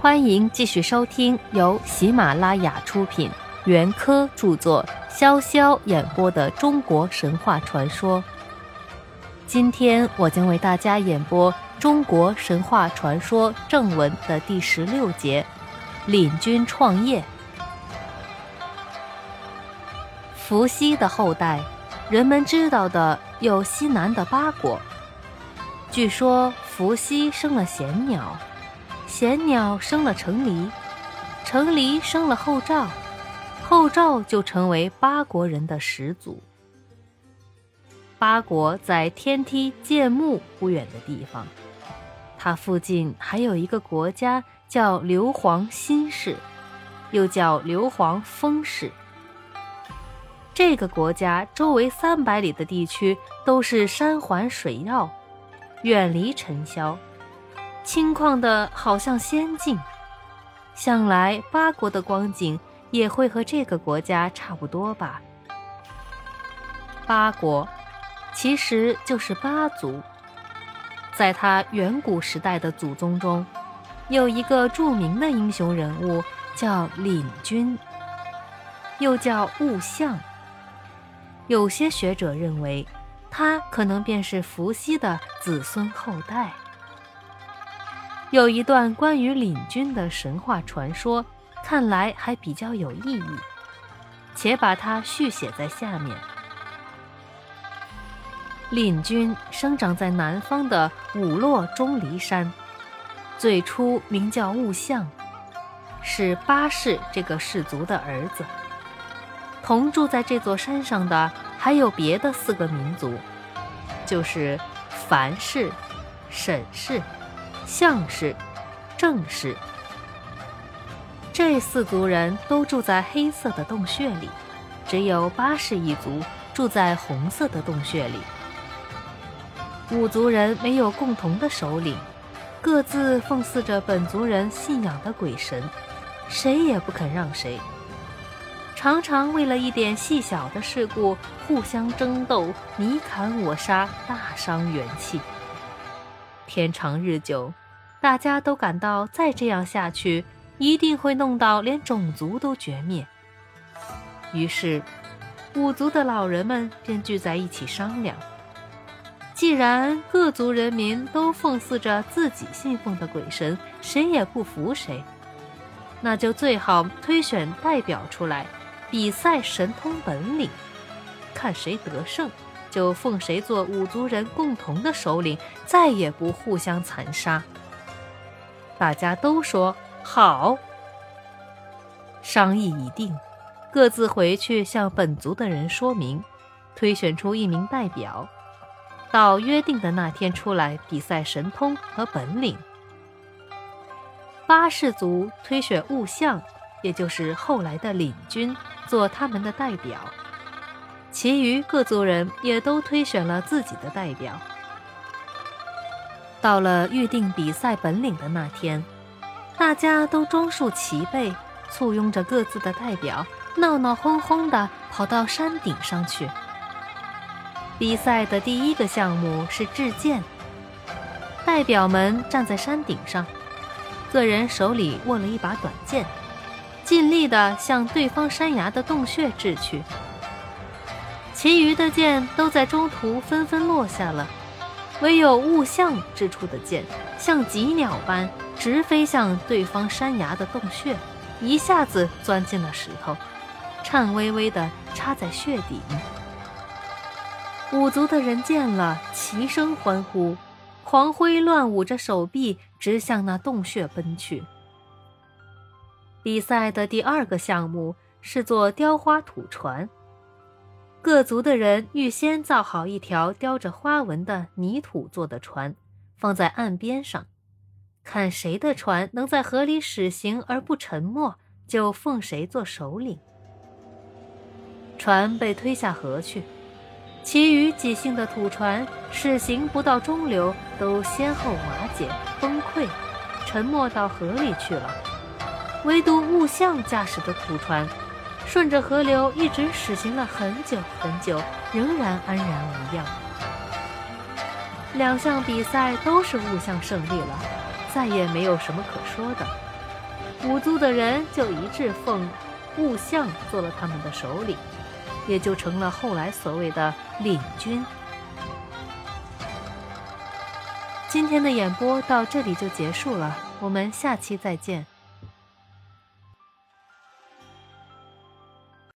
欢迎继续收听由喜马拉雅出品、袁科著作、潇潇演播的中国神话传说。今天我将为大家演播中国神话传说正文的第十六节：领军创业。伏羲的后代，人们知道的有西南的八国。据说伏羲生了贤鸟。贤鸟生了成黎，成黎生了后赵，后赵就成为八国人的始祖。八国在天梯建木不远的地方，它附近还有一个国家叫硫磺新氏，又叫硫磺风氏。这个国家周围三百里的地区都是山环水绕，远离尘嚣。轻旷的好像仙境，想来八国的光景也会和这个国家差不多吧。八国其实就是八族，在他远古时代的祖宗中，有一个著名的英雄人物叫领军，又叫物象。有些学者认为，他可能便是伏羲的子孙后代。有一段关于领军的神话传说，看来还比较有意义，且把它续写在下面。领军生长在南方的五洛钟离山，最初名叫兀象，是巴氏这个氏族的儿子。同住在这座山上的还有别的四个民族，就是樊氏、沈氏。相氏、正氏，这四族人都住在黑色的洞穴里，只有八氏一族住在红色的洞穴里。五族人没有共同的首领，各自奉祀着本族人信仰的鬼神，谁也不肯让谁，常常为了一点细小的事故互相争斗，你砍我杀，大伤元气。天长日久，大家都感到再这样下去，一定会弄到连种族都绝灭。于是，五族的老人们便聚在一起商量：既然各族人民都奉祀着自己信奉的鬼神，谁也不服谁，那就最好推选代表出来，比赛神通本领，看谁得胜。就奉谁做五族人共同的首领，再也不互相残杀。大家都说好，商议已定，各自回去向本族的人说明，推选出一名代表，到约定的那天出来比赛神通和本领。八氏族推选物象，也就是后来的领军，做他们的代表。其余各族人也都推选了自己的代表。到了预定比赛本领的那天，大家都装束齐备，簇拥着各自的代表，闹闹哄哄地跑到山顶上去。比赛的第一个项目是掷剑，代表们站在山顶上，个人手里握了一把短剑，尽力地向对方山崖的洞穴掷去。其余的箭都在中途纷纷落下了，唯有物象之处的箭像疾鸟般直飞向对方山崖的洞穴，一下子钻进了石头，颤巍巍地插在穴底。五族的人见了，齐声欢呼，狂挥乱舞着手臂，直向那洞穴奔去。比赛的第二个项目是做雕花土船。各族的人预先造好一条雕着花纹的泥土做的船，放在岸边上，看谁的船能在河里驶行而不沉没，就奉谁做首领。船被推下河去，其余几姓的土船驶行不到中流，都先后瓦解、崩溃，沉没到河里去了。唯独物象驾驶的土船。顺着河流一直驶行了很久很久，仍然安然无恙。两项比赛都是物象胜利了，再也没有什么可说的。五族的人就一致奉兀相做了他们的首领，也就成了后来所谓的领军。今天的演播到这里就结束了，我们下期再见。